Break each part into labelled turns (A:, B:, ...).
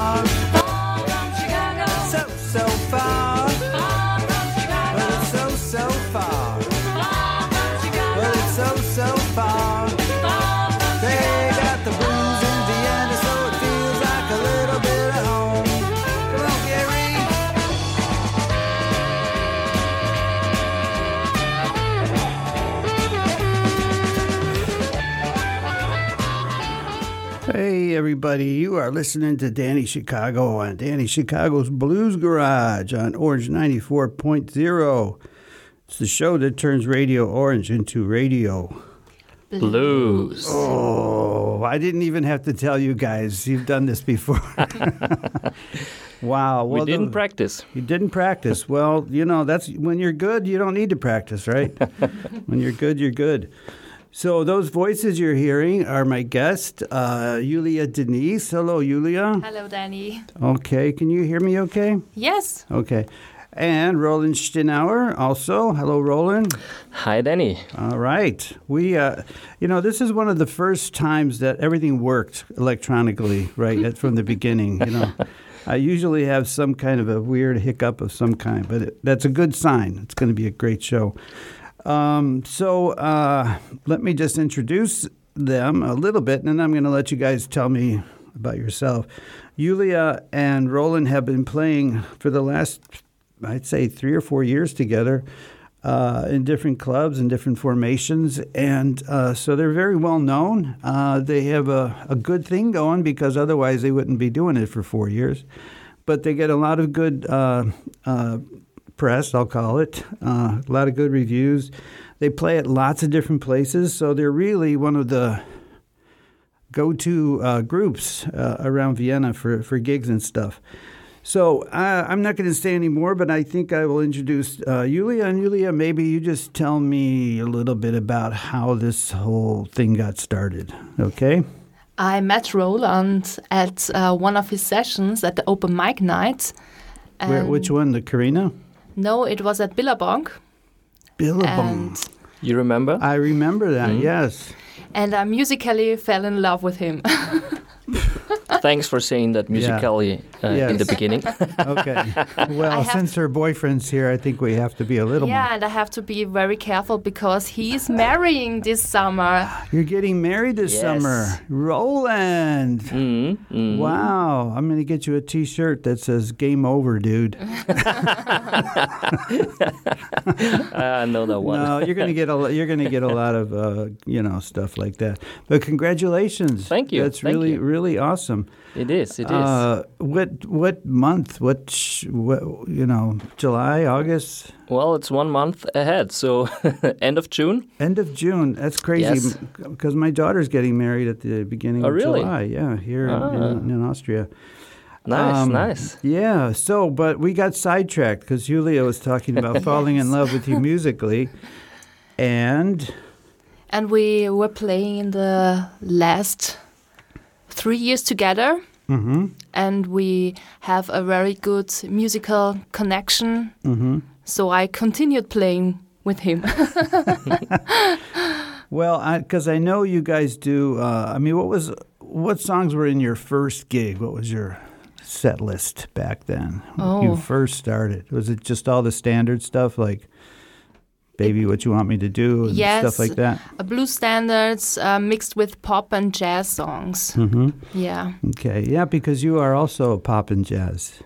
A: Far
B: everybody. You are listening to Danny Chicago on Danny Chicago's Blues Garage on Orange 94.0. It's the show that turns Radio Orange into radio.
C: Blues.
B: Oh, I didn't even have to tell you guys. You've done this before. wow.
C: we didn't
B: the-
C: practice.
B: You didn't practice. Well, you know, that's when you're good, you don't need to practice, right? when you're good, you're good. So those voices you're hearing are my guest, uh, Yulia Denise. Hello, Yulia.
D: Hello, Danny.
B: Okay, can you hear me okay?
D: Yes,
B: Okay. And Roland Stinauer also. Hello, Roland.
C: Hi, Danny.
B: All right. We, uh, you know, this is one of the first times that everything worked electronically, right, from the beginning. You know, I usually have some kind of a weird hiccup of some kind, but it, that's a good sign. It's going to be a great show. Um, so uh, let me just introduce them a little bit, and then I'm going to let you guys tell me about yourself. Yulia and Roland have been playing for the last, I'd say, three or four years together uh, in different clubs and different formations, and uh, so they're very well known. Uh, they have a, a good thing going because otherwise they wouldn't be doing it for four years. But they get a lot of good uh, uh, press, I'll call it, uh, a lot of good reviews. They play at lots of different places, so they're really one of the go-to uh, groups uh, around Vienna for, for gigs and stuff. So uh, I'm not going to say any more, but I think I will introduce uh, Yulia. And Yulia, maybe you just tell me a little bit about how this whole thing got started, okay?
D: I met Roland at uh, one of his sessions at the open mic night.
B: Where, which one, the Karina?
D: No, it was at Billabong.
B: Billabong.
D: And,
C: You remember?
B: I remember that, hmm? yes.
D: and I musically fell in love with him.
C: Thanks for saying that musically uh, in the beginning.
B: Okay. Well, since her boyfriend's here, I think we have to be a little
D: yeah, and I have to be very careful because he's marrying this summer.
B: You're getting married this
C: Yes.
B: summer. Roland.
C: mm, mm.
B: Wow. I'm going to get you a t shirt that says game over, dude.
C: I know that one.
B: No, you're gonna get a lo- you're gonna get a lot of uh, you know stuff like that. But congratulations!
C: Thank you,
B: That's
C: thank
B: really
C: you.
B: really awesome.
C: It is. It is.
B: Uh, what what month? What, sh- what you know? July, August,
C: well, it's one month ahead, so end of June.
B: end of June. That's crazy
C: Yes.
B: because my daughter's getting married at the beginning
C: Oh,
B: of
C: really?
B: July. Yeah, here
C: Ah.
B: in, in Austria.
C: Nice,
B: Um,
C: nice.
B: Yeah. So, but we got sidetracked because Julia was talking about falling in love with you musically, and
D: And we were playing in the last three years together.
B: hmm
D: And we have a very good musical connection.
B: hmm
D: So I continued playing with him.
B: Well, because I, know you guys do. Uh, I mean, what was what songs were in your first gig? What was your set list back then? when You
D: Oh.
B: first started. Was it just all the standard stuff like "Baby, What You Want Me to Do" and
D: Yes.
B: stuff like that?
D: Uh, Blues standards uh, mixed with pop and jazz songs.
B: hmm
D: Yeah.
B: Okay, yeah, because you are also pop and jazz,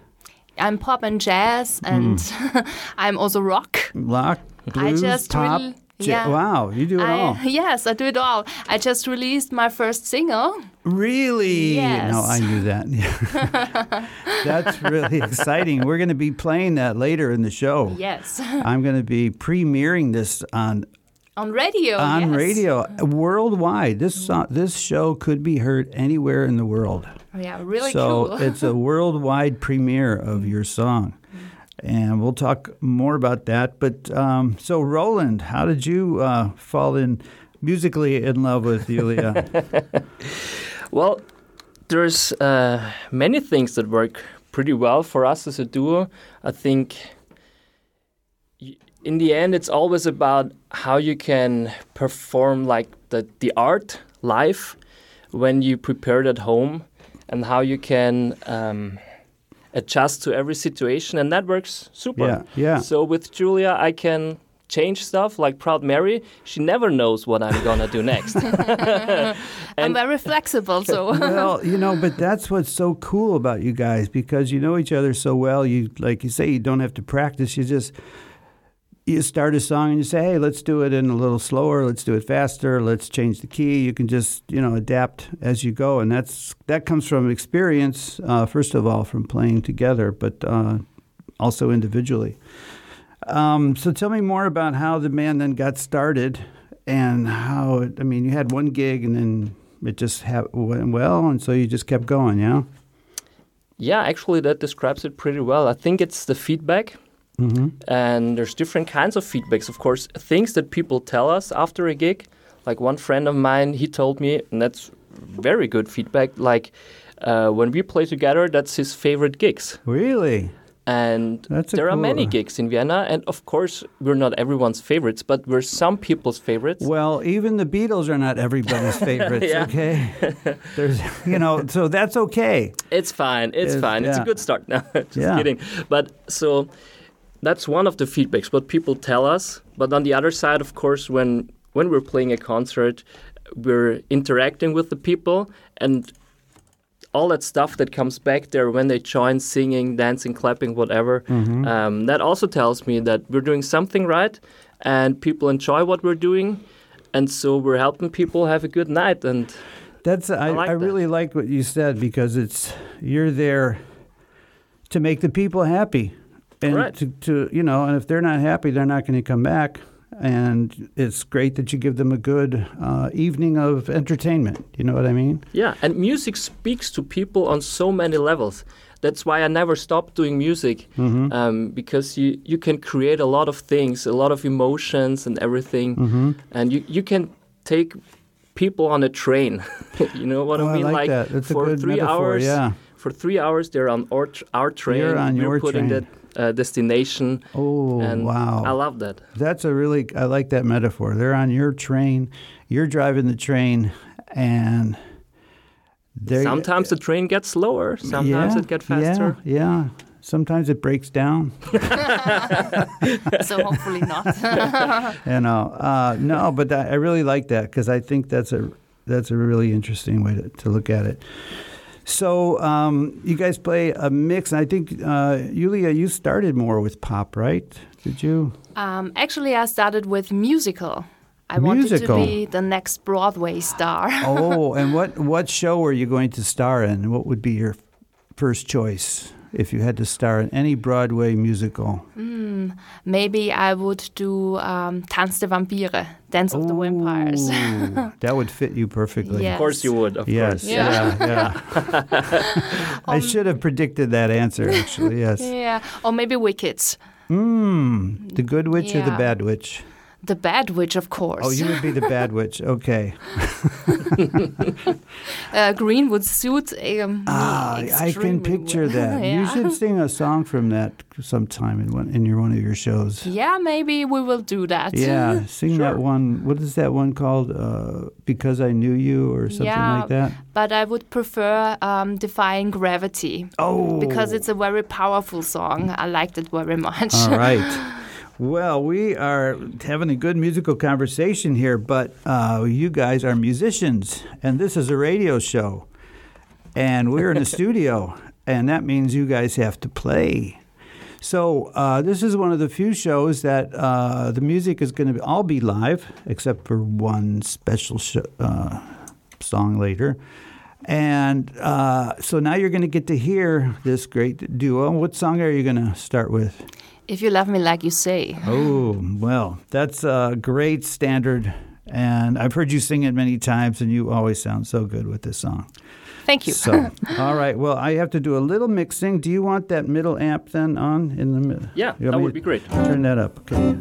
D: I'm pop and jazz, and I'm also rock.
B: rock, blues,
D: just
B: pop.
D: really- yeah.
B: Wow, you do it all.
D: Yes, I do it all. I just released my first single.
B: Really?
D: Yes.
B: No, I knew that. That's really exciting. We're going to be playing that later in the show.
D: Yes,
B: I'm going to be premiering this on
D: on radio.
B: on
D: yes.
B: radio uh, mm-hmm. worldwide. This song, mm-hmm. this show could be heard anywhere in the world.
D: Oh, yeah, really
B: so
D: cool.
B: it's a worldwide premiere of your song, and we'll talk more about that. But um, so, Roland, how did you uh, fall in musically in love with Yulia?
C: Well, there's uh, many things that work pretty well for us as a duo. I think in the end, it's always about how you can perform like the, the art live when you prepare it at home. and how you can um, adjust to every situation, and that works super.
B: Yeah, yeah.
C: So with Julia, I can change stuff like Proud Mary. She never knows what I'm gonna do next.
D: I'm very flexible, so
B: well, you know, but that's what's so cool about you guys because you know each other so well. You like you say, you don't have to practice. You just you start a song and you say, "Hey, let's do it in a little slower. Let's do it faster. Let's change the key." You can just you know adapt as you go, and that's that comes from experience. Uh, first of all, from playing together, but uh, also individually. Um, so tell me more about how the band then got started and how it, I mean, you had one gig and then it just ha- went well, and so you just kept going, yeah?
C: yeah, actually, that describes it pretty well. I think it's the feedback.
B: Mm-hmm.
C: and there's different kinds of feedbacks of course things that people tell us after a gig like one friend of mine he told me and that's very good feedback like uh, when we play together that's his favorite gigs
B: Really?
C: and there are many gigs in vienna and of course we're not everyone's favorites but we're some people's favorites
B: Well, even the Beatles are not everybody's favorites, okay? There's, you know, so that's okay.
C: It's fine. It's
B: It's-
C: fine. It's a good start. No, just
B: Yeah.
C: kidding. But so that's one of the feedbacks what people tell us. But on the other side, of course, when when we're playing a concert, we're interacting with the people and all that stuff that comes back there when they join singing, dancing, clapping, whatever.
B: Mm-hmm.
C: Um, that also tells me that we're doing something right and people enjoy what we're doing. And so we're helping people have a good night. And
B: That's I, I,
C: like that.
B: really like what you said because it's you're there to make the people happy, and
C: Right.
B: to, to you know, and if they're not happy, they're not going to come back. And it's great that you give them a good uh, evening of entertainment. You know what I mean?
C: Yeah, and music speaks to people on so many levels. That's why I never stopped doing music
B: Mm-hmm.
C: um, because you, you can create a lot of things, a lot of emotions and everything,
B: Mm-hmm.
C: and you, you can take people on a train. you know what
B: Oh,
C: I
B: I
C: mean?
B: like that. That's a
C: for three
B: metaphor,
C: hours.
B: yeah.
C: For three hours, they're on our, our train.
B: You're on your
C: putting
B: train.
C: that uh, destination.
B: Oh
C: and
B: wow!
C: I love that.
B: That's a really I like that metaphor. They're on your train, you're driving the train, and they
C: Sometimes the train gets slower. Sometimes
B: yeah,
C: it gets faster.
B: Yeah, yeah. Sometimes it breaks down.
D: so hopefully not.
B: You know, uh, no, but I, I really like that because I think that's a that's a really interesting way to, to look at it. So um, you guys play a mix. and I think uh, Yulia, you started more with pop, right? Did you?
D: um, actually, I started with musical. I wanted to be the next Broadway star.
B: Oh, and what what show are you going to star in? What would be your first choice if you had to star in any Broadway musical?
D: Maybe I would do um, Tanz der Vampire, Dance of the Vampires.
B: That would fit you perfectly.
D: Yeah.
C: Of course you would. Of
B: Yes.
C: course.
B: Yeah. Yeah. I should have predicted that answer. Actually, yes.
D: yeah, or maybe Wicked.
B: Mm, the good witch or the bad witch?
D: The Bad Witch, of course.
B: Oh, you would be the bad witch. Okay.
D: uh, green would suit um,
B: Ah, I can picture
D: well.
B: that. You should sing a song from that sometime in one in your one of your shows.
D: Yeah, maybe we will do that.
B: Yeah, sing that one. What is that one called? Uh, because I knew you, or something
D: Yeah.
B: like that.
D: But I would prefer um, Defying Gravity
B: Oh,
D: because it's a very powerful song. I liked it very much.
B: All right. Well, we are having a good musical conversation here, but uh, you guys are musicians, and this is a radio show, and we're in a studio, and that means you guys have to play. So uh, this is one of the few shows that uh, the music is going to all be live, except for one special sh- uh, song later. And uh, so now you're going to get to hear this great duo. What song are you going to start with?
D: If you love me like you say.
B: Oh, well, that's a great standard. And I've heard you sing it many times, and you always sound so good with this song.
D: Thank you.
B: So, all right. Well, I have to do a little mixing. Do you want that middle amp then on in the middle?
C: Yeah,
B: You want
C: that would be great.
B: Turn that up. Okay.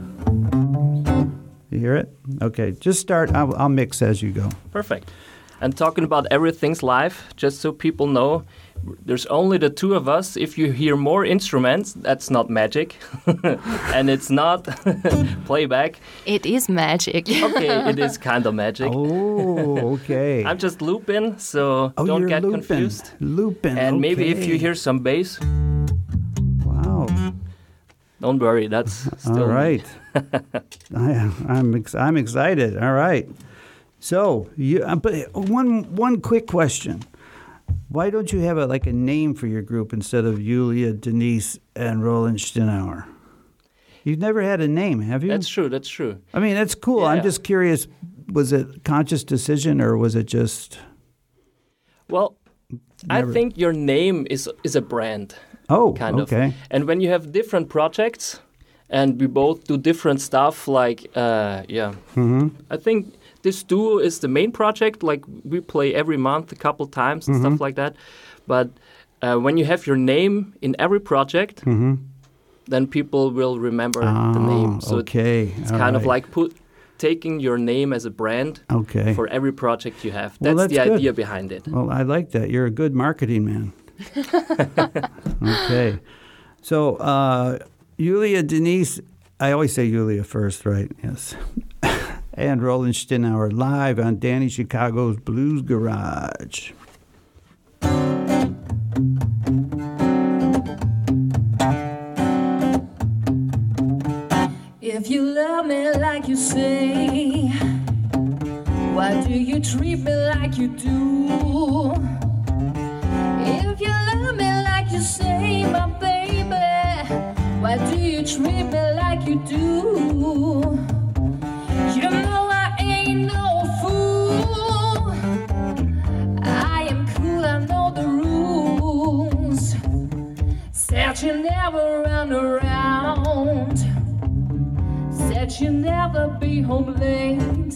B: You hear it? Okay. Just start. I'll, I'll mix as you go.
C: Perfect. And talking about everything's live, just so people know, there's only the two of us. If you hear more instruments, that's not magic, and it's not playback.
E: It is magic.
C: Okay, it is kind of magic.
B: Oh, okay.
C: I'm just looping, so
B: oh,
C: don't get
B: looping.
C: confused.
B: Looping.
C: And maybe if you hear some bass,
B: Wow.
C: don't worry, that's still
B: All right. I, I'm ex- I'm excited. All right. So you, uh, but one one quick question: Why don't you have a like a name for your group instead of Julia, Denise, and Roland Stinauer? You've never had a name, have you?
C: That's true. That's true.
B: I mean, that's cool. I'm just curious. Was it conscious decision or was it just?
C: Well, I think your name is is a brand.
B: Oh,
C: kind
B: okay.
C: of. And when you have different projects, and we both do different stuff, like uh, yeah,
B: Mm-hmm.
C: I think this duo is the main project. Like we play every month a couple times and
B: Mm-hmm.
C: stuff like that. But uh, when you have your name in every project,
B: Mm-hmm.
C: then people will remember the name. So it-
B: Ah, okay.
C: it's
B: all
C: kind of like put taking your name as a brand
B: okay.
C: for every project you have.
B: Well,
C: That's, the
B: good.
C: idea behind it.
B: Well, I like that. You're a good marketing man. okay. So, uh, Julia Denise, I always say Julia first, right? Yes. And Roland Stinauer live on Danny Chicago's Blues Garage.
D: If you love me like you say, why do you treat me like you do? If you love me like you say, my baby, why do you treat me like you do? Said you never run around. Said you never be home late.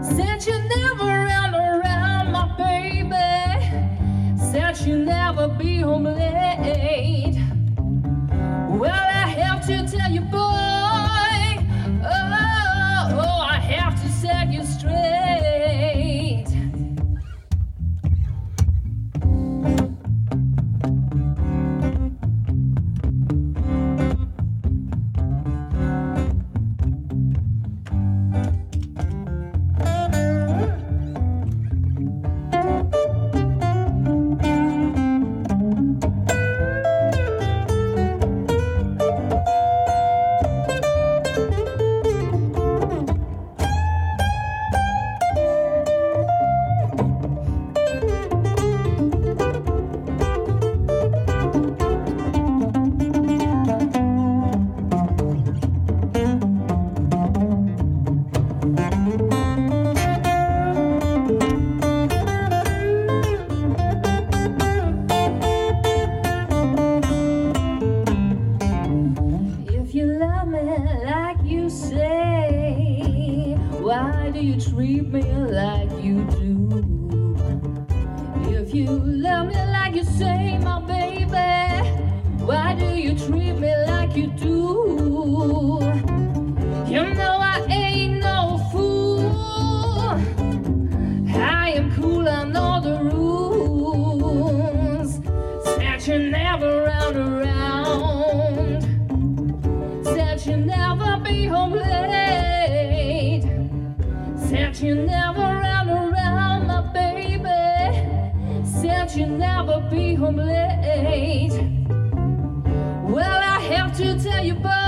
D: Said you never run around, my baby. Said you never be home late. Well, I have to to tell you, boy.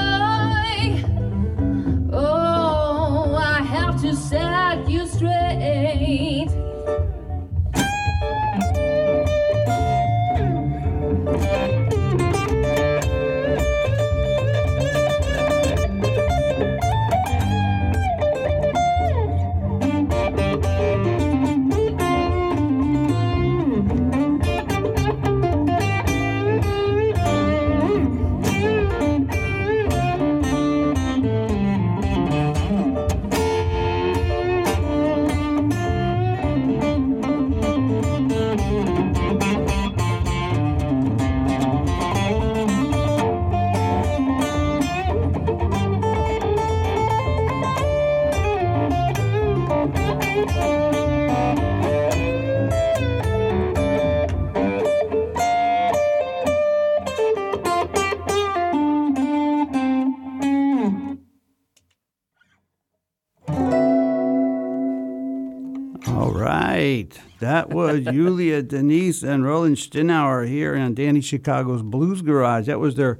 B: That was Julia Denise and Roland Stinauer here on Danny Chicago's Blues Garage. That was their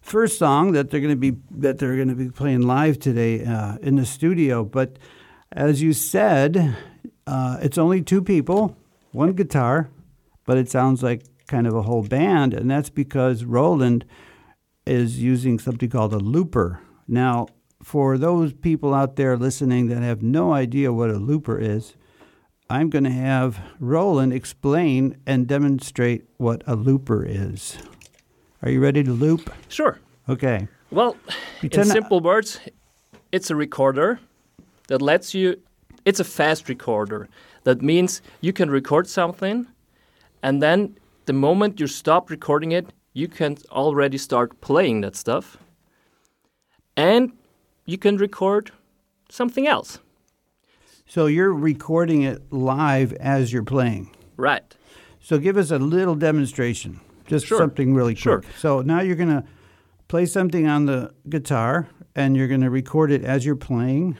B: first song that they're going to be that they're going to be playing live today uh, in the studio. But as you said, uh, it's only two people, one guitar, but it sounds like kind of a whole band, and that's because Roland is using something called a looper. Now, for those people out there listening that have no idea what a looper is, I'm going to have Roland explain and demonstrate what a looper is. Are you ready to loop?
C: Sure.
B: Okay.
C: Well,
B: Pretend-
C: in simple words, it's a recorder that lets you. It's a fast recorder. That means you can record something, and then the moment you stop recording it, you can already start playing that stuff. And you can record something else.
B: So you're recording it live as you're playing.
C: Right.
B: So give us a little demonstration, just
C: Sure.
B: something really quick. Sure. So now you're going to play something on the guitar and you're going to record it as you're playing.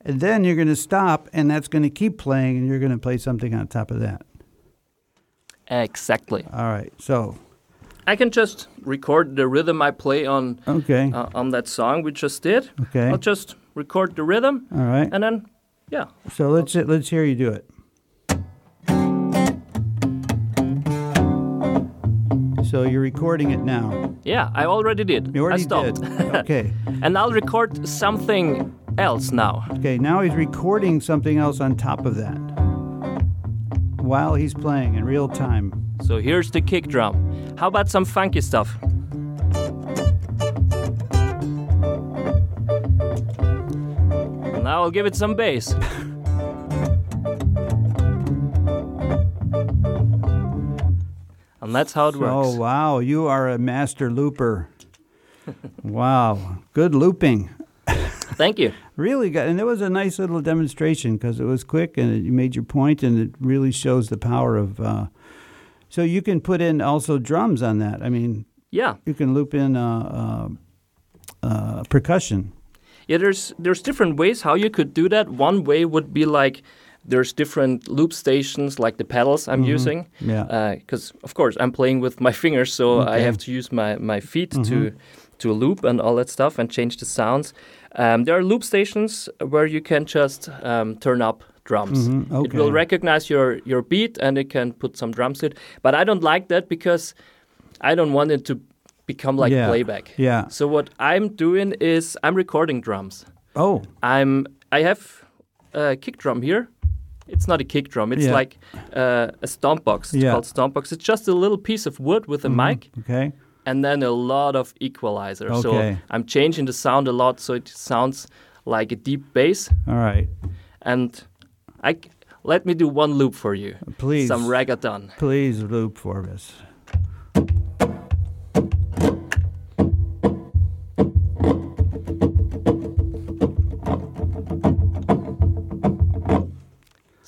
B: And then you're going to stop and that's going to keep playing and you're going to play something on top of that.
C: Exactly.
B: All right. So,
C: I can just record the rhythm I play on
B: okay.
C: uh, on that song we just did.
B: Okay.
C: I'll just record the rhythm
B: All right.
C: and then yeah.
B: So let's let's hear you do it. So you're recording it now.
C: Yeah, I already did.
B: You already
C: I stopped.
B: did. Okay.
C: and I'll record something else now.
B: Okay, now he's recording something else on top of that while he's playing in real time.
C: So here's the kick drum. How about some funky stuff? Now I'll give it some bass. and that's how it works.
B: Oh, wow, you are a master looper. wow, good looping.
C: Thank you.
B: Really good. And it was a nice little demonstration because it was quick and it, you made your point and it really shows the power of. Uh, so you can put in also drums on that. I mean,
C: Yeah.
B: you can loop in uh, uh, uh, percussion.
C: Yeah, there's there's different ways how you could do that. One way would be like there's different loop stations, like the pedals I'm using.
B: Yeah.
C: Because of course I'm playing with my fingers, so I have to use my my feet to to loop and all that stuff and change the sounds. Um, there are loop stations where you can just um, turn up drums.
B: Mhm,
C: It will recognize your your beat and it can put some drums to it. But I don't like that because I don't want it to become like
B: Yeah.
C: playback.
B: Yeah.
C: So what I'm doing is I'm recording drums.
B: Oh,
C: I'm I have a kick drum here. It's not a kick drum. It's
B: Yeah.
C: like uh, a stomp box. It's
B: Yeah. Mm-hmm.
C: called stomp box. It's just a little piece of wood with a mic
B: okay.
C: and then a lot of equalizer.
B: Okay.
C: So I'm changing the sound a lot so it sounds like a deep bass.
B: All right.
C: And I c- let me do one loop for you.
B: Please.
C: Some reggaeton.
B: Please loop for us.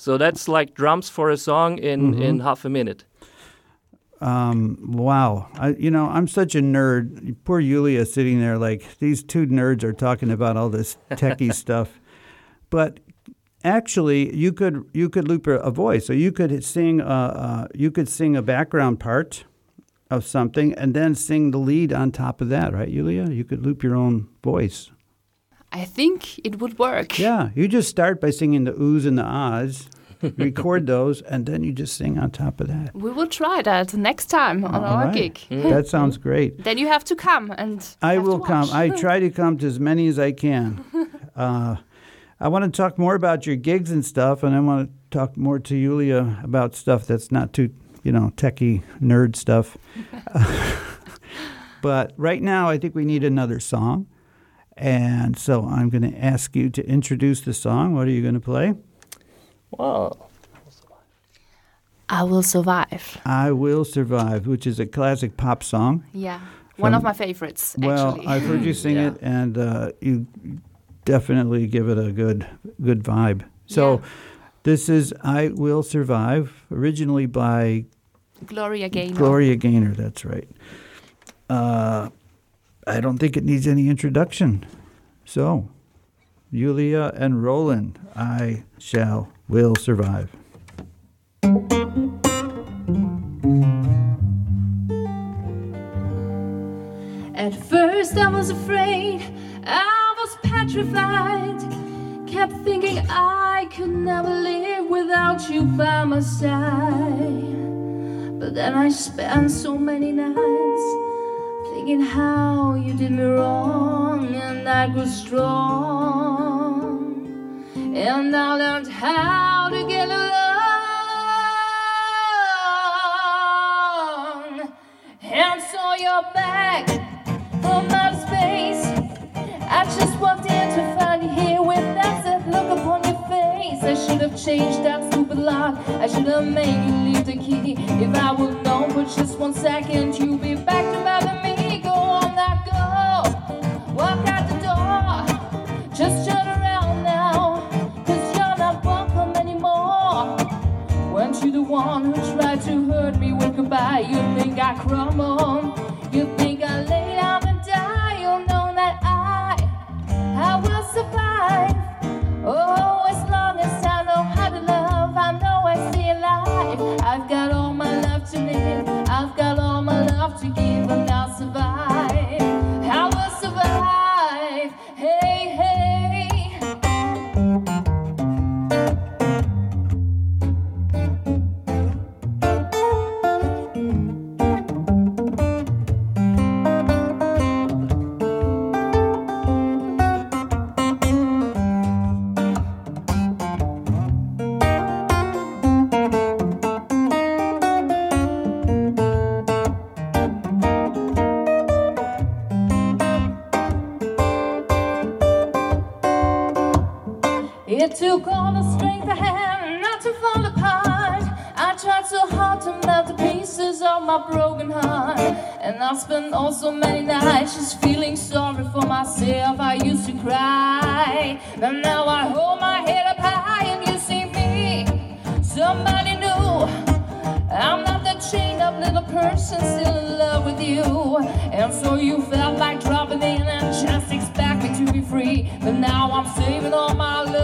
C: So that's like drums for a song in
B: Mm-hmm.
C: in half a minute.
B: Um, wow. I, you know, I'm such a nerd. Poor Yulia sitting there like these two nerds are talking about all this techie stuff. But actually, you could you could loop a, a voice. So you could sing uh, uh, you could sing a background part of something and then sing the lead on top of that, right, Yulia? You could loop your own voice.
D: I think it would work.
B: Yeah, you just start by singing the oohs and the ahs, record those, and then you just sing on top of that.
D: We will try that next time on
B: All
D: our
B: right.
D: gig.
B: That sounds great.
D: Then you have to come and
B: I will come. I try to come to as many as I can. Uh, I want to talk more about your gigs and stuff, and I want to talk more to Yulia about stuff that's not too, you know, techie nerd stuff. but right now, I think we need another song. And so I'm going to ask you to introduce the song. What are you going to play?
C: Wow.
D: I will survive.
B: I Will Survive, which is a classic pop song.
D: Yeah, one of my favorites.
B: Well,
D: actually.
B: I've heard you sing
C: Yeah.
B: it, and uh, you definitely give it a good, good vibe. So,
D: Yeah.
B: this is "I Will Survive," originally by
D: Gloria Gaynor.
B: Gloria Gaynor. That's right. Uh, I don't think it needs any introduction. So, Yulia and Roland, I shall will survive.
D: At first, I was afraid, I was petrified. Kept thinking I could never live without you by my side. But then I spent so many nights thinking how you did me wrong, and I grew strong. And I learned how to get along. And so you're back from outer space. I just walked in to find you here with that sad look upon your face. I should have changed that stupid lock. I should have made you leave the key. If I would known for just one second, you'd be back to bother me. You think I crumble? My broken heart. And I spent all so many nights just feeling sorry for myself. I used to cry. And now I hold my head up high and you see me. Somebody new. I'm not that chained up little person still in love with you. And so you felt like dropping in and just expecting to be free. But now I'm saving all my loving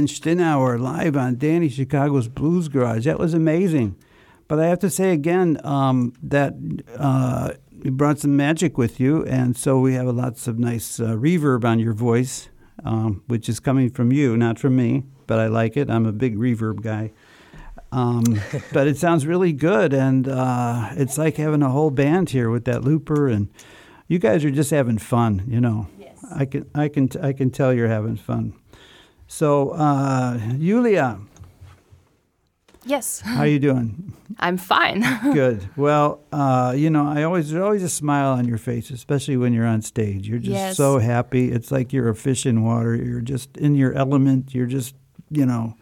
D: and
B: Stinauer live on Danny Chicago's Blues Garage. That was amazing. But I have to say again um, that uh, you brought some magic with you, and so we have lots of nice uh, reverb on your voice, um, which is coming from you, not from me. But I like it. I'm a big reverb guy. Um, but it sounds really good, and uh, it's like having a whole band here with that looper, and you guys are just having fun, you know. I can I can I can tell you're having fun. So, uh, Julia,
D: Yes,
B: how are you doing?
D: I'm fine.
B: Good. Well, uh, you know, I always there's always a smile on your face, especially when you're on stage. You're just
D: Yes.
B: so happy. It's like you're a fish in water. You're just in your element. You're just, you know.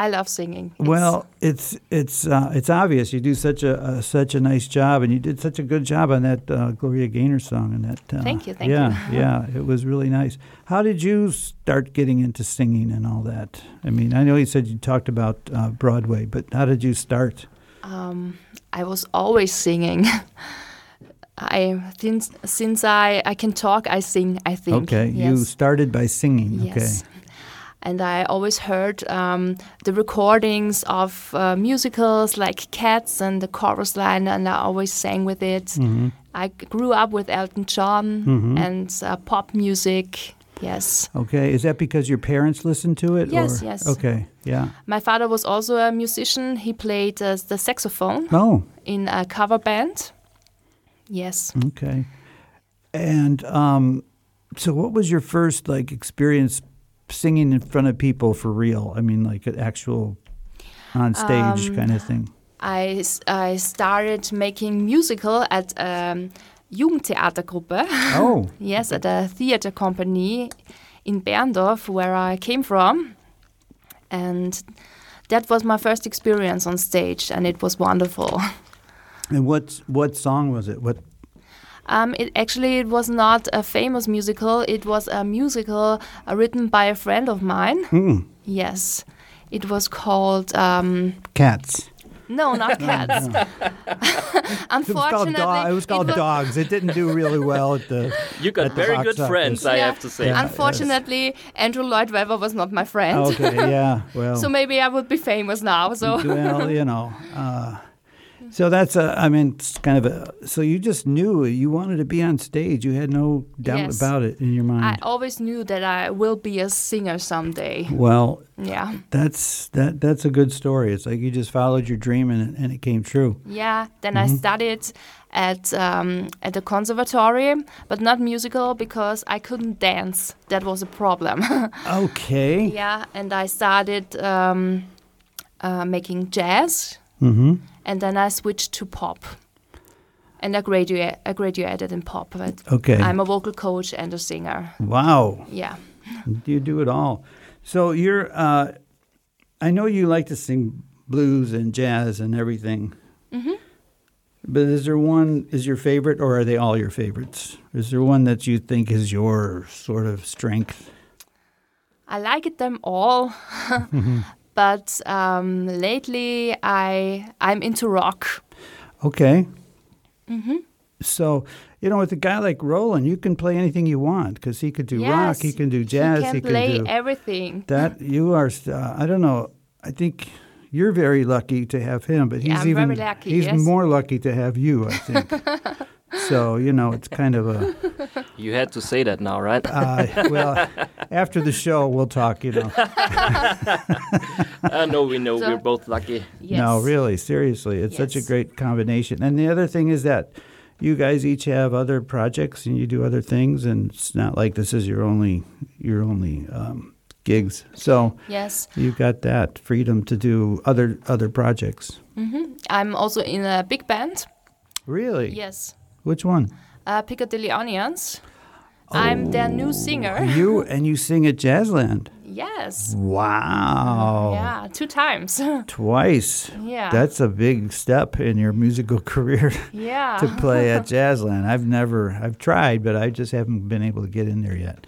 D: I love singing. It's-
B: Well, it's it's uh, it's obvious you do such a uh, such a nice job, and you did such a good job on that uh, Gloria Gaynor song. And that uh,
D: Thank you, thank
B: yeah,
D: you.
B: yeah, it was really nice. How did you start getting into singing and all that? I mean, I know you said you talked about uh, Broadway, but how did you start?
D: um, I was always singing. I since since I I can talk, I sing. I think.
B: Okay, you started by singing.
D: Yes. And I always heard um, the recordings of uh, musicals like Cats and the chorus line, and I always sang with it.
B: Mm-hmm.
D: I g- grew up with Elton John and uh, pop music. Yes.
B: Okay, okay. Is that because your parents listened to it?
D: Yes,
B: or?
D: yes.
B: Okay, yeah.
D: My father was also a musician. He played uh, the saxophone
B: Oh,
D: in a cover band. Yes.
B: Okay. And um, so, what was your first like experience singing in front of people for real? I mean, like an actual on stage
D: Um,
B: kind of thing.
D: I, I started making musical at um, Jugendtheatergruppe.
B: Oh,
D: yes, at a theater company in Berndorf, where I came from. And that was my first experience on stage, and it was wonderful.
B: and what what song was it? What?
D: Um, it actually it was not a famous musical. It was a musical uh, written by a friend of mine.
B: Hmm,
D: Yes, it was called um,
B: cats.
D: no, not cats.
B: It was called,
D: Unfortunately,
B: dog, it was called dogs. It didn't do really well at the.
C: You got
B: At the
C: very
B: box
C: good
B: office.
C: friends, I have to say.
B: Yeah.
D: Unfortunately, Andrew Lloyd Webber was not my friend.
B: Okay, yeah. Well,
D: So maybe I would be famous now. So
B: well, you know. Uh, so that's a. I mean, it's kind of a. So you just knew you wanted to be on stage. You had no doubt
D: Yes.
B: about it in your mind.
D: I always knew that I will be a singer someday.
B: well,
D: Yeah,
B: That's that. That's a good story. It's like you just followed your dream and it, and it came true.
D: yeah. Then I studied at um, at the conservatory, but not musical because I couldn't dance. That was a problem.
B: Okay.
D: yeah, and I started um, uh, making jazz,
B: Mm-hmm.
D: And then I switched to pop. And I graduate. I graduated in pop. But
B: Okay.
D: I'm a vocal coach and a singer.
B: wow.
D: Yeah.
B: You do it all. So you're. Uh, I know you like to sing blues and jazz and everything.
D: Mm-hmm.
B: But is there one is your favorite, or are they all your favorites? Is there one that you think is your sort of strength?
D: I like them all, but um, lately I I'm into rock.
B: Okay. Mm-hmm. So, you know, with a guy like Roland, you can play anything you want because he could do rock, he can do jazz,
D: He
B: he
D: can play
B: do
D: everything.
B: that. You are, uh, I don't know, I think you're very lucky to have him, but he's
D: Yeah, I'm
B: even
D: very lucky,
B: he's
D: yes.
B: more lucky to have you, I think. so, you know, it's kind of a,
C: You had to say that now, right?
B: uh, well, after the show, we'll talk, you know.
C: I know we know
D: So-
C: we're both lucky.
D: Yes.
B: No, really, seriously, it's such a great combination. And the other thing is that you guys each have other projects and you do other things, and it's not like this is your only your only um, gigs. So
D: Yes.
B: you got that freedom to do other other projects.
D: I'm also in a big band.
B: Really?
D: Yes.
B: Which one?
D: Uh, Piccadilly Onions. I'm their new singer.
B: You and you sing at Jazzland.
D: yes.
B: Wow.
D: Yeah, two times.
B: Twice.
D: yeah.
B: That's a big step in your musical career
D: yeah.
B: to play at Jazzland. I've never, I've tried, but I just haven't been able to get in there yet.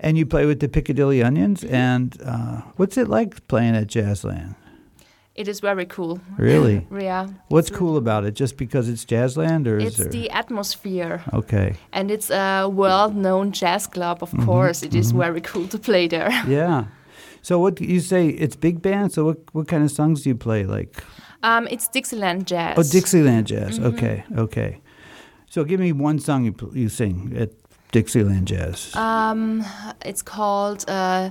B: And you play with the Piccadilly Onions. And uh, what's it like playing at Jazzland?
D: It is very cool.
B: Really?
D: Yeah.
B: What's cool about it? Just because it's Jazzland, or is
D: It's the atmosphere.
B: okay.
D: And it's a world known jazz club,
B: Mm-hmm.
D: of course. It is very cool to play there.
B: Yeah. So what you say? It's big band. So what what kind of songs do you play? Like
D: Um, it's Dixieland jazz.
B: oh, Dixieland jazz.
D: Mm-hmm.
B: Okay, okay. So give me one song you you sing at Dixieland jazz.
D: Um, it's called uh,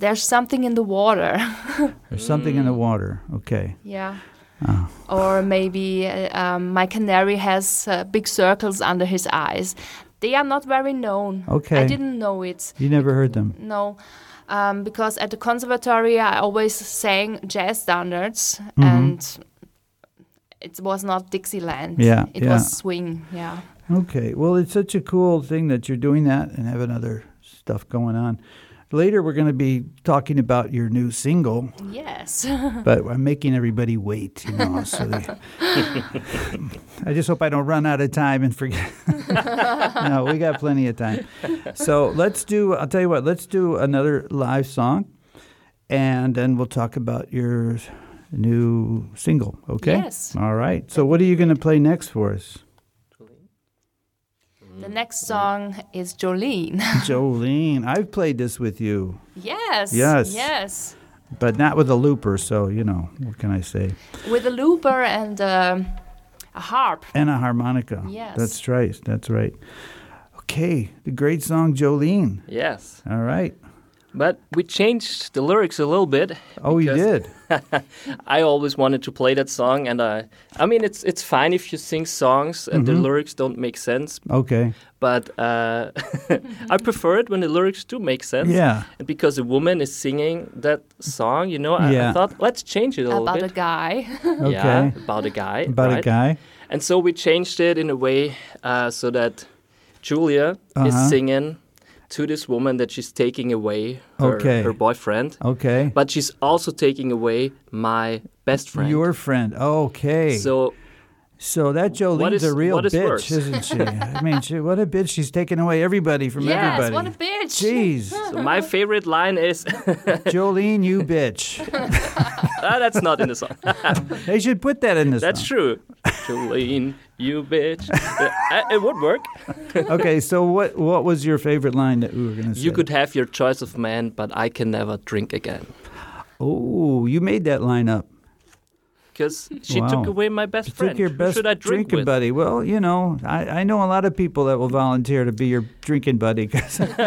D: There's Something in the Water.
B: There's something in the water. Okay.
D: yeah.
B: Oh.
D: Or maybe uh, um, My Canary has uh, big circles under his eyes. They are not very known.
B: Okay.
D: I didn't know it.
B: You never heard them.
D: No. Um, because at the conservatory I always sang jazz standards
B: Mm-hmm.
D: and it was not Dixieland.
B: Yeah,
D: It
B: yeah.
D: was swing, yeah.
B: Okay. Well, it's such a cool thing that you're doing that and having other stuff going on. Later, we're going to be talking about your new single,
D: Yes.
B: but I'm making everybody wait, you know. so they, I just hope I don't run out of time and forget. no, we got plenty of time. So let's do. I'll tell you what. Let's do another live song, and then we'll talk about your new single. Okay.
D: Yes.
B: All right. So what are you going to play next for us?
D: The next song is Jolene.
B: Jolene, I've played this with you,
D: yes.
B: Yes.
D: Yes.
B: but not with a looper. So you know what can I say?
D: With a looper and um, a harp.
B: And a harmonica.
D: Yes.
B: That's right. That's right. Okay, the great song Jolene.
C: Yes.
B: All right.
C: But we changed the lyrics a little bit.
B: Oh, you did.
C: I always wanted to play that song, and I, I mean, it's it's fine if you sing songs and
B: Mm-hmm.
C: the lyrics don't make sense,
B: Okay.
C: but uh, I prefer it when the lyrics do make sense.
B: Yeah.
C: And because a woman is singing that song, you know, I,
B: Yeah.
C: I thought let's change it a little bit.
D: About a guy.
B: Okay.
C: Yeah, about a guy.
B: About
C: right?
B: a guy.
C: And so we changed it in a way uh, so that Julia
B: Uh-huh.
C: is singing to this woman that she's taking away her,
B: Okay.
C: her boyfriend,
B: Okay.
C: but she's also taking away my best friend.
B: Your friend. Okay.
C: so
B: So that Jolene's
C: is-
B: a real
C: what is
B: bitch,
C: worse?
B: isn't she? I mean, she, what a bitch. She's taking away everybody from
D: yes,
B: everybody.
D: what a bitch.
B: Jeez.
C: So my favorite line is,
B: Jolene, you bitch.
C: ah, that's not in the song.
B: They should put that in the
C: That's
B: song.
C: That's true. Jolene, you bitch. Uh, it would work.
B: Okay, so what what was your favorite line that we were going to say?
C: You could have your choice of man, but I can never drink again.
B: Oh, you made that line up.
C: Because she
B: Wow.
C: took away my best
B: You
C: friend.
B: took your
C: Who
B: best
C: should I drink
B: drinking
C: with?
B: buddy. Well, you know, I, I know a lot of people that will volunteer to be your drinking buddy. 'cause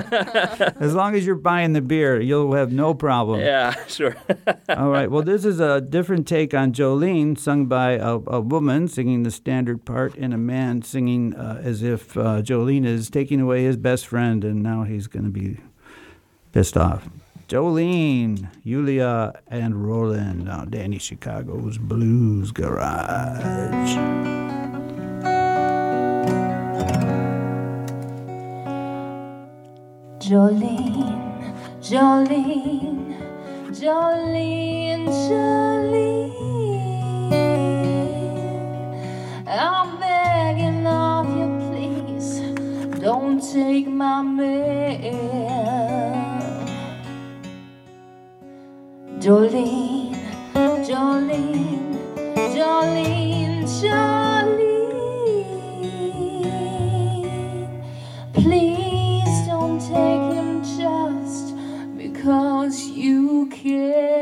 B: as long as you're buying the beer, you'll have no problem.
C: Yeah, sure.
B: All right. Well, this is a different take on Jolene, sung by a, a woman singing the standard part, and a man singing uh, as if uh, Jolene is taking away his best friend, and now he's going to be pissed off. Jolene, Yulia, and Roland on Danny Chicago's Blues Garage.
A: Jolene, Jolene, Jolene, Jolene. I'm begging of you, please, don't take my man. Jolene, Jolene, Jolene, Jolene. Please don't take him just because you can.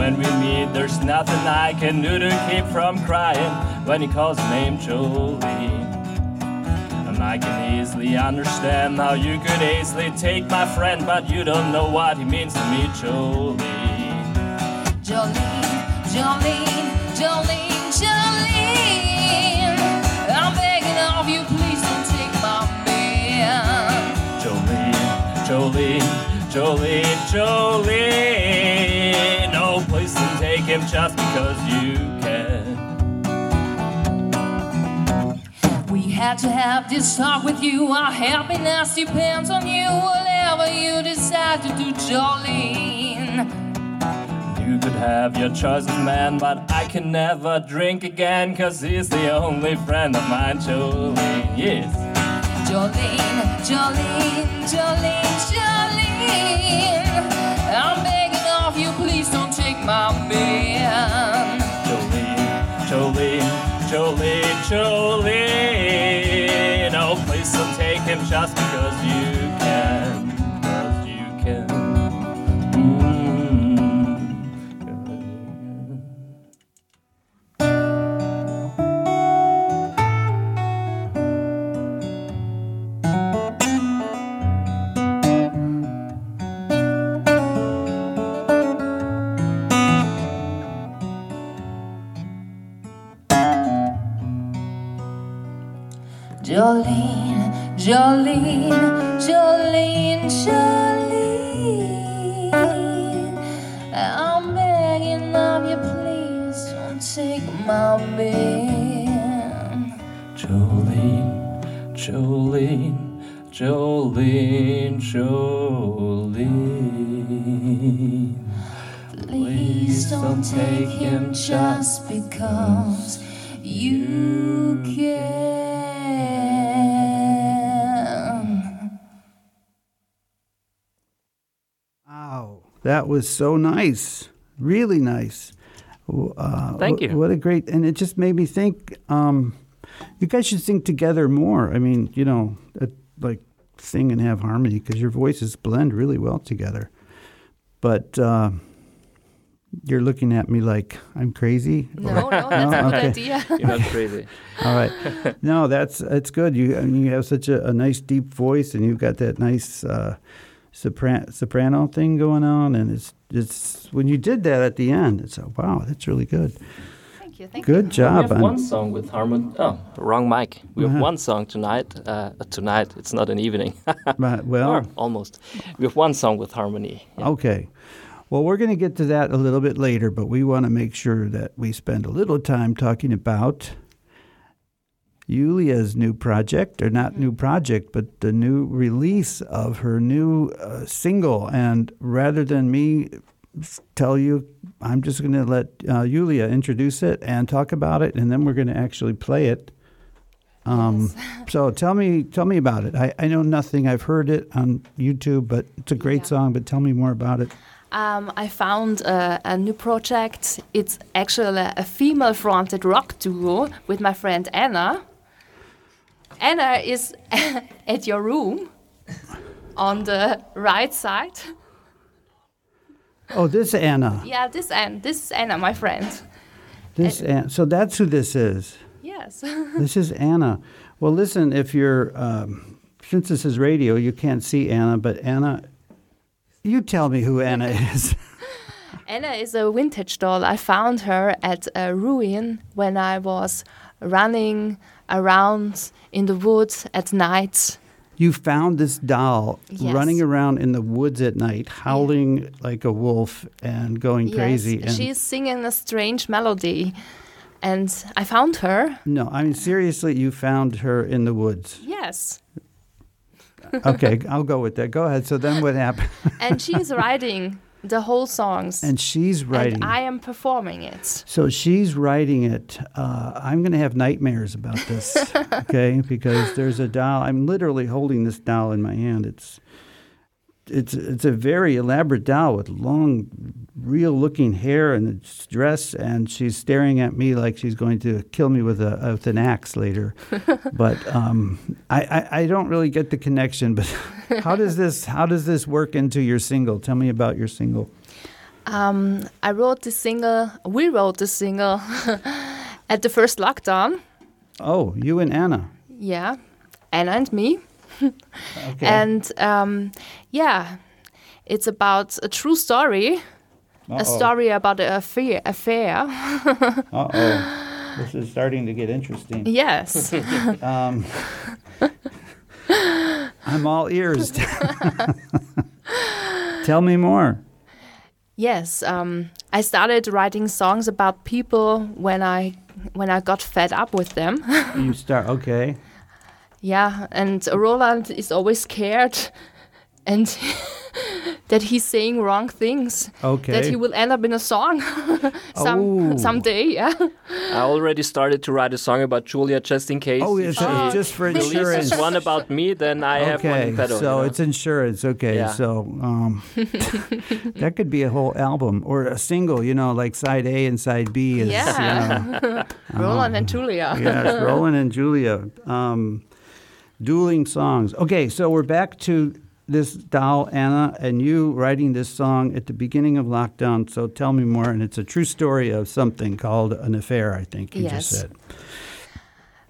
C: When we meet. There's nothing I can do to keep from crying when he calls her name Jolene. and I can easily understand how you could easily take my friend, but you don't know what he means to me, Jolene.
A: Jolene, Jolene, Jolene, Jolene. I'm begging of you, please don't take my man.
C: Jolene, Jolene, Jolene, Jolene. Him just because you can.
A: We had to have this talk with you. Our happiness depends on you. Whatever you decide to do, Jolene.
C: You could have your choices, man, but I can never drink again, cause he's the only friend of mine, Jolene. Yes.
A: Jolene, Jolene, Jolene, Jolene. My man.
C: Jolene, Jolene, Jolene, Jolene. Oh, please don't take him just because you
A: Jolene, Jolene, Jolene. I'm begging of you, please don't take my man.
C: Jolene, Jolene, Jolene, Jolene.
A: Please don't take him just because you can.
B: Was so nice. Really nice. Uh,
C: Thank you.
B: What a great, and it just made me think. Um, you guys should sing together more. I mean, you know, uh, like sing and have harmony because your voices blend really well together. But uh, you're looking at me like I'm crazy.
D: No, no, that's a good
B: okay.
D: idea.
C: You're not crazy.
B: All right. No, that's that's good. You I mean, you have such a, a nice deep voice, and you've got that nice uh, sopran- soprano thing going on, and it's it's when you did that at the end, it's oh, wow, that's really good.
D: Thank you. Thank you.
B: Good
C: we
B: job.
C: have
B: on-
C: one song with harmony. Oh, wrong mic. We have
B: Uh-huh.
C: one song tonight. Uh, tonight, it's not an evening.
B: but- well,
C: Or almost. We have one song with harmony. Yeah.
B: okay. Well, we're going to get to that a little bit later, but we want to make sure that we spend a little time talking about Yulia's new project, or not new project, but the new release of her new uh, single. And rather than me tell you, I'm just going to let uh, Yulia introduce it and talk about it, and then we're going to actually play it. Um, so tell me, tell me about it. I, I know nothing. I've heard it on YouTube, but it's a great
D: Yeah.
B: song. But tell me more about it.
D: Um, I found a, a new project. It's actually a female fronted rock duo with my friend Anna. Anna is at your room on the right side.
B: Oh, this Anna.
D: Yeah, this Anna, this is Anna, my friend.
B: This An- so that's who this is.
D: Yes.
B: This is Anna. Well, listen, if you're um, since this is radio, you can't see Anna, but Anna, you tell me who Anna is.
D: Anna is a vintage doll. I found her at a ruin when I was running around in the woods at night.
B: you found this doll
D: Yes.
B: running around in the woods at night, howling like a wolf and going crazy.
D: Yes,
B: and
D: she's singing a strange melody. And I found her.
B: no, I mean seriously, you found her in the woods.
D: Yes.
B: Okay, I'll go with that. Go ahead. So then what happened?
D: And she's writing the whole songs.
B: and she's writing.
D: And I am performing it.
B: So she's writing it. Uh, I'm going to have nightmares about this, okay? Because there's a doll. I'm literally holding this doll in my hand. It's it's it's a very elaborate doll with long, real-looking hair and a dress, and she's staring at me like she's going to kill me with a with an axe later. but um, I, I I don't really get the connection. But how does this how does this work into your single? Tell me about your single.
D: Um, I wrote the single, we wrote the single at the first lockdown.
B: Oh, you and Anna.
D: Yeah. Anna and me.
B: Okay.
D: And um, yeah, it's about a true story, Oh. a story about an affair. affair.
B: Uh oh. This is starting to get interesting.
D: yes.
B: Um, I'm all ears. Tell me more.
D: Yes, um, I started writing songs about people when I when I got fed up with them.
B: You start. Okay.
D: yeah, and Roland is always scared, and that he's saying wrong things.
B: Okay.
D: That he will end up in a song some
B: Oh.
D: someday. Yeah.
C: I already started to write a song about Julia just in case.
B: Oh,
C: if
B: it's
C: she
B: uh, just for insurance.
C: one about me, then I have one
B: Okay,
C: in petto.
B: so
C: you know?
B: it's insurance. Okay,
C: Yeah.
B: so um, that could be a whole album or a single. You know, like side A and side B is. You
D: Yeah.
B: know,
D: Roland and Julia.
B: yes, Roland and Julia. Um, dueling songs. Okay, so we're back to this doll, Anna, and you writing this song at the beginning of lockdown. So tell me more. And it's a true story of something called an affair, I think you just said.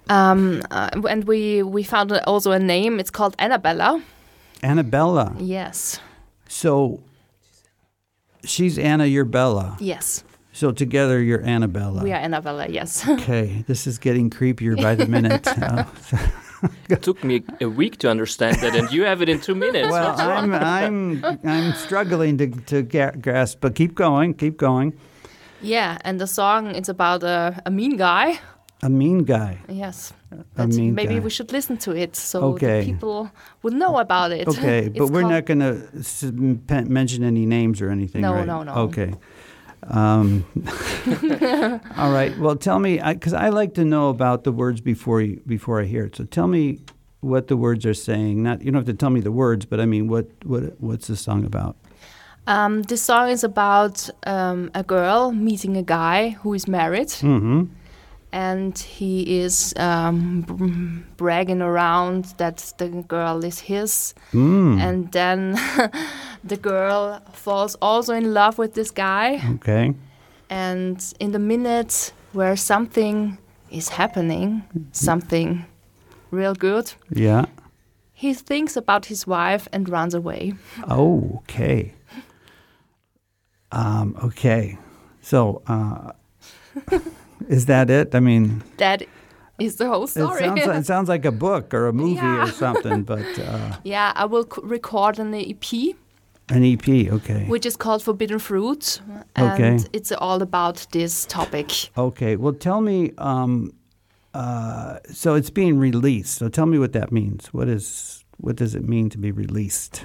D: Um, uh, and we we found also a name. It's called Annabella.
B: Annabella.
D: Yes.
B: So she's Anna, you're Bella.
D: Yes.
B: So together you're Annabella.
D: We are Annabella. Yes.
B: Okay, this is getting creepier by the minute. Uh,
C: It took me a week to understand that, and you have it in two minutes.
B: well, I'm I'm I'm struggling to to ga- grasp, but keep going, keep going.
D: yeah. And the song it's about a, a mean guy.
B: A mean guy.
D: Yes.
B: A
D: But
B: mean
D: maybe
B: guy.
D: we should listen to it so
B: Okay.
D: the people would know about it.
B: Okay,
D: It's
B: but we're
D: called-
B: not going to mention any names or anything,
D: No,
B: right?
D: no, no.
B: Okay. Um, all right. Well, tell me, because I, like to know about the words before you, before I hear it. So tell me what the words are saying. Not you don't have to tell me the words, but I mean, what what what's the song about?
D: Um, this song is about um, a girl meeting a guy who is married,
B: Mm-hmm.
D: And he is um, bragging around that the girl is his,
B: Mm.
D: and then the girl falls also in love with this guy,
B: Okay.
D: and in the minute where something is happening, something real good,
B: Yeah.
D: he thinks about his wife and runs away.
B: Oh, okay. Um, okay. So, uh, is that it? I mean,
D: That is the whole
B: it
D: story.
B: sounds, like, it sounds like a book or a movie
D: Yeah.
B: or something, but uh,
D: Yeah, I will c- record an EP,
B: an EP. Okay.
D: which is called Forbidden Fruit, and
B: Okay.
D: it's all about this topic.
B: Okay. Well, tell me. Um, uh, so it's being released. So tell me what that means. What is what does it mean to be released?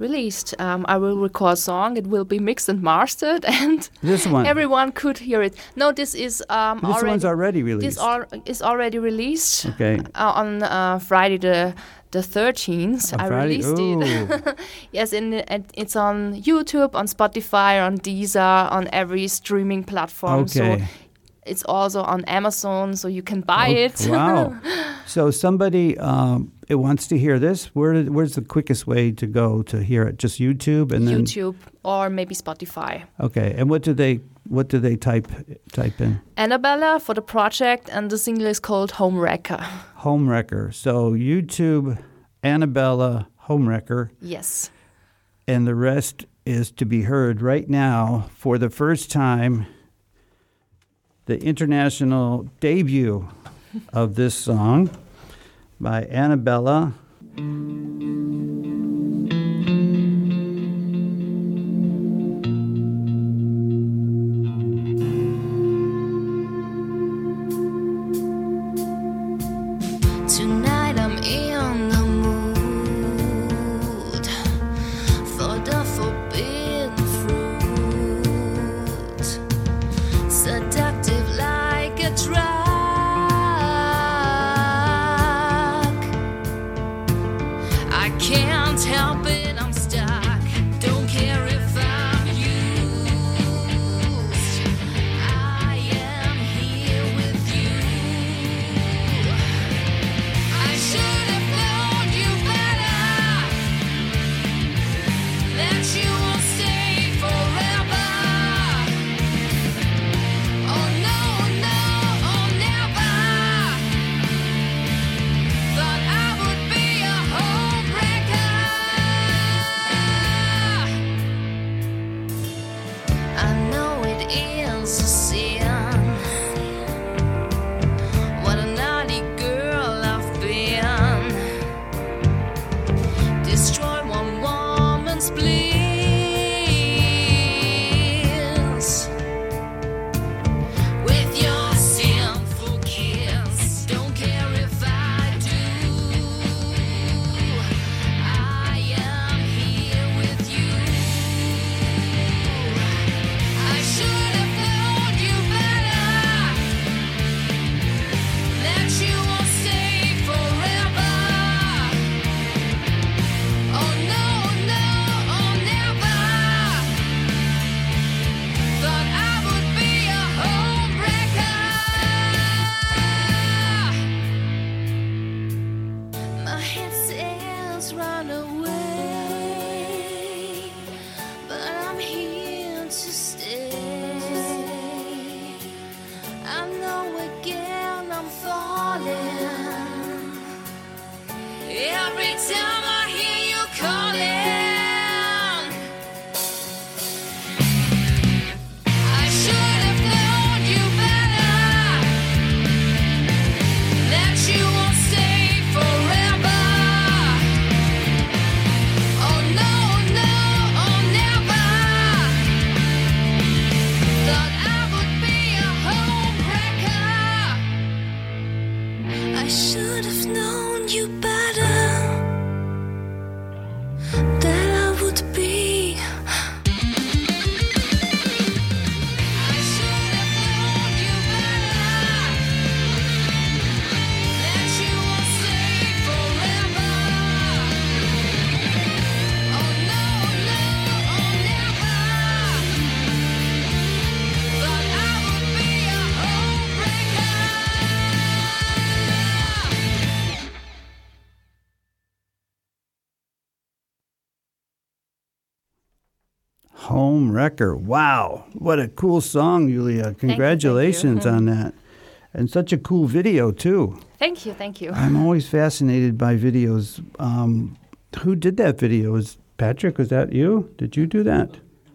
D: Released, um, I will record a song. It will be mixed and mastered, and
B: This one.
D: everyone could hear it. No, this is um,
B: this
D: already.
B: one's already
D: this
B: released.
D: al- is already released
B: okay.
D: uh, on uh, Friday the the 13th.
B: On
D: I
B: Friday?
D: released it.
B: Ooh.
D: Yes, and it's on YouTube, on Spotify, on Deezer, on every streaming platform. So
B: Okay.
D: it's also on Amazon, so you can buy
B: Oh,
D: it.
B: wow. So somebody um, it wants to hear this. Where where's the quickest way to go to hear it? Just YouTube and then
D: YouTube or maybe Spotify.
B: okay. And what do they what do they type type in?
D: Annabella for the project, and the single is called Home
B: Wrecker. Home Wrecker. So YouTube, Annabella Home Wrecker.
D: Yes.
B: and the rest is to be heard right now for the first time. The international debut of this song by Annabella. Wrecker. Wow. What a cool song, Julia.
D: thank you.
B: Congratulations on that. And such a cool video, too.
D: Thank you, thank you.
B: I'm always fascinated by videos. Um, who did that video? Was Patrick? Was that you? Did you do that?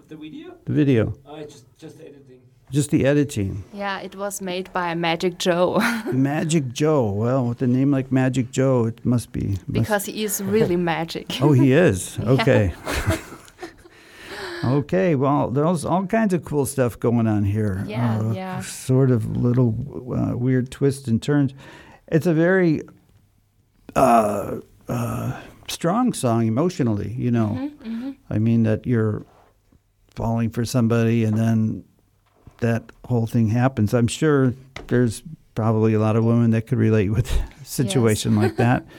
C: The video?
B: The video,
C: I just just editing.
B: just the editing.
D: Yeah, it was made by Magic Joe
B: Magic Joe. Well, with a name like Magic Joe, it must be. must-
D: because he is really magic.
B: oh, he is. Okay. okay. Well, there's all kinds of cool stuff going on here.
D: Yeah,
B: Uh,
D: yeah.
B: Sort of little uh, weird twists and turns. It's a very uh, uh, strong song emotionally. You know,
D: Mm-hmm,
B: I mean that you're falling for somebody, and then that whole thing happens. I'm sure there's probably a lot of women that could relate with a situation like that.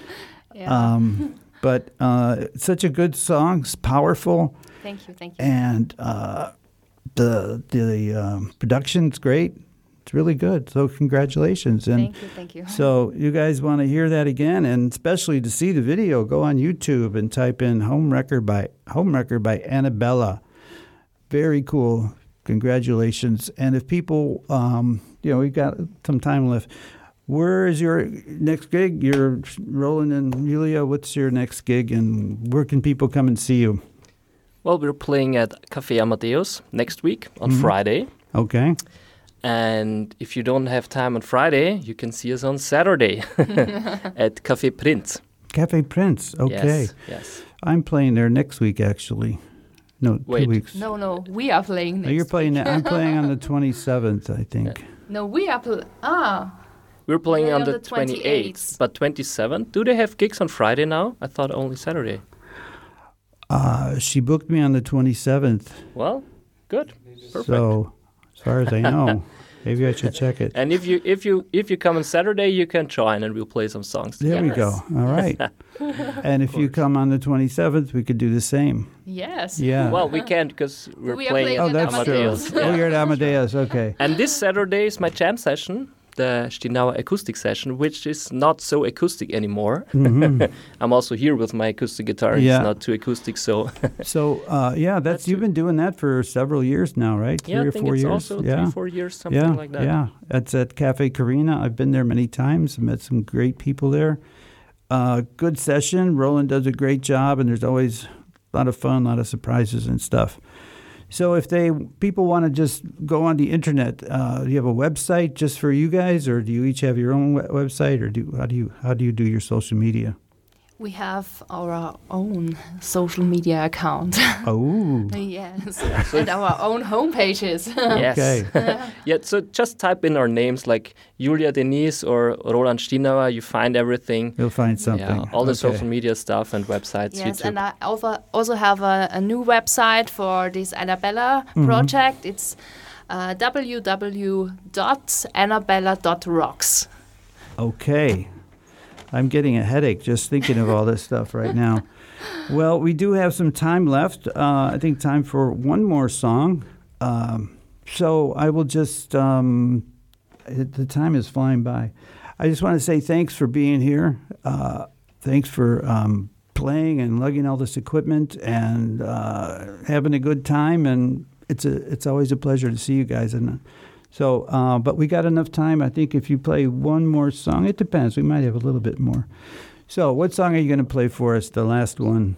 D: Yeah.
B: Um, but uh, such a good song, it's powerful,
D: thank you, thank you.
B: and uh, the the um, production's great. It's really good. So congratulations. And
D: Thank you, thank you.
B: so you guys want to hear that again, and especially to see the video, go on YouTube and type in "Home Wrecker" by "Home Wrecker" by Annabella. Very cool. Congratulations. And if people, um, you know, we've got some time left. Where is your next gig? You're Roland and Julia. What's your next gig, and where can people come and see you?
C: Well, we're playing at Cafe Amadeus next week on
B: Mhm.
C: Friday.
B: Okay.
C: And if you don't have time on Friday, you can see us on Saturday at Cafe Prince.
B: Cafe Prince. Okay.
C: Yes. yes.
B: I'm playing there next week, actually. No,
C: Wait.
B: two weeks.
D: No, no, we are playing
B: Oh, you're playing.
D: week.
B: I'm playing on the 27th, I think.
D: No, we are pl- ah.
C: We're playing
D: We're
C: on
D: on
C: the
D: the
C: 28th,
D: 28th.
C: but 27th. Do they have gigs on Friday now? I thought only Saturday.
B: Uh, she booked me on the 27th.
C: Well, good. Perfect.
B: So, as far as I know, maybe I should check it.
C: and if you if you if you come on Saturday, you can join and we'll play some songs.
B: There we go. All right. and if you come on the 27th, we could do the same.
D: Yes.
B: Yeah.
C: Well, we can't because we're
D: We
C: playing.
D: playing
B: oh,
C: at
D: at
B: that's true. Oh,
C: Yeah.
B: you're at Amadeus. Okay.
C: And this Saturday is my jam session, the Stinauer acoustic session, which is not so acoustic anymore. I'm also here with my acoustic guitar.
B: Yeah.
C: It's not too acoustic, so
B: So, uh, yeah, that's,
C: That's
B: you've been doing that for several years now, right?
C: yeah,
B: Three
C: I
B: or
C: think
B: four
C: it's
B: years.
C: also
B: yeah.
C: three, four years, something
B: yeah,
C: like that.
B: Yeah, it's at Cafe Carina. I've been there many times. I Met some great people there. Uh, good session. Roland does a great job, and there's always a lot of fun, a lot of surprises and stuff. So if they people want to just go on the internet, uh, do you have a website just for you guys, or do you each have your own website, or do how do you how do you do your social media?
D: We have our own social media account.
B: Oh,
D: yes. and our own homepages.
C: Yes.
B: okay.
C: yeah, so just type in our names like Julia Denise or Roland Stinauer. You find everything.
B: You'll find something.
C: Yeah, all the
B: Okay.
C: social media stuff and websites.
D: Yes,
C: YouTube.
D: and I also also have a, a new website for this Annabella
B: Mm-hmm.
D: project. It's uh, www.annabella.rocks.
B: Okay. I'm getting a headache just thinking of all this stuff right now. Well, we do have some time left. Uh, I think time for one more song. Um, so I will just, um, the time is flying by. I just want to say thanks for being here. Uh, thanks for um, playing and lugging all this equipment and uh, having a good time. And it's a, it's always a pleasure to see you guys. And So, uh, but we got enough time. I think if you play one more song, it depends. We might have a little bit more. So, what song are you going to play for us? The last one.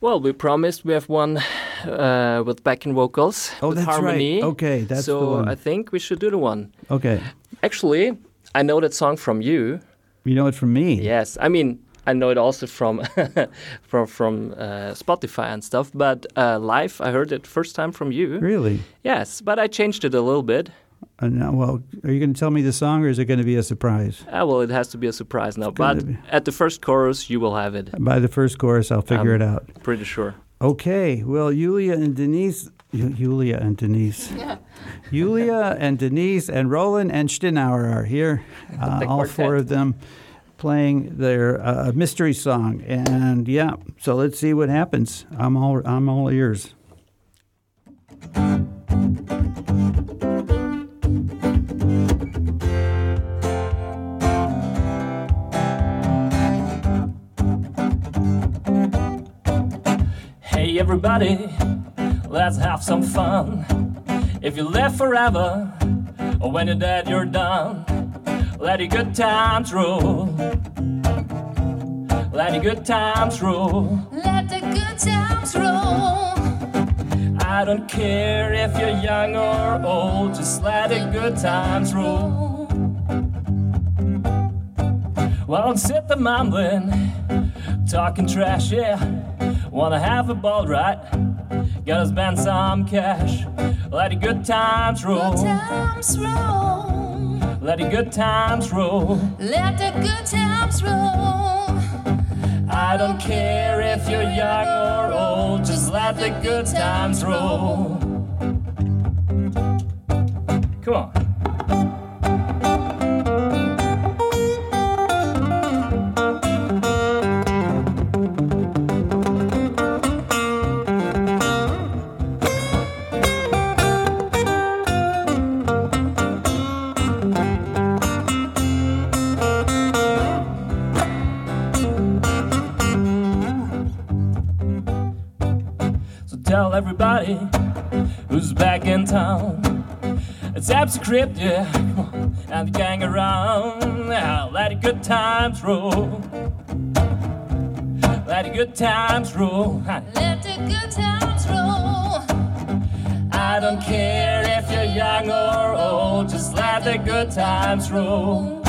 C: Well, we promised we have one uh, with backing vocals.
B: Oh,
C: with
B: that's
C: harmony.
B: right. Okay, that's
C: so
B: the one.
C: I think we should do the one.
B: Okay,
C: Actually, I know that song from you.
B: you know it from me.
C: Yes, I mean I know it also from from from uh, Spotify and stuff. But uh, live, I heard it first time from you.
B: Really?
C: Yes, but I changed it a little bit.
B: Uh, now, well, are you going to tell me the song, or is it going to be a surprise?
C: Uh, well, it has to be a surprise now. But
B: be.
C: at the first chorus, you will have it.
B: By the first chorus, I'll figure
C: Um,
B: it out.
C: Pretty sure.
B: Okay. Well, Julia and Denise, Ju- Julia and Denise, Julia and Denise and Roland and Stinauer are here. Uh, all four of them playing their uh, mystery song, and yeah. So let's see what happens. I'm all I'm all ears.
C: Hey everybody, let's have some fun. If you live forever, or when you're dead, you're done. Let your good times roll. Let your good times roll.
A: Let the good times roll.
C: I don't care if you're young or old, just let the good times roll. Well, I'm sitting mumbling, talking trash, yeah. Wanna have a ball, right? Gotta spend some cash. Let the good times roll.
A: Good times roll.
C: Let the good times roll.
A: Let the good times roll.
C: I don't care if you're young or old, just let the good times roll. Come on. Everybody who's back in town. It's Abs Crypt, yeah, and the gang around. Now let the good times roll. Let the good times roll.
A: Let the good times roll.
C: I don't care if you're young or old, just let the good times roll.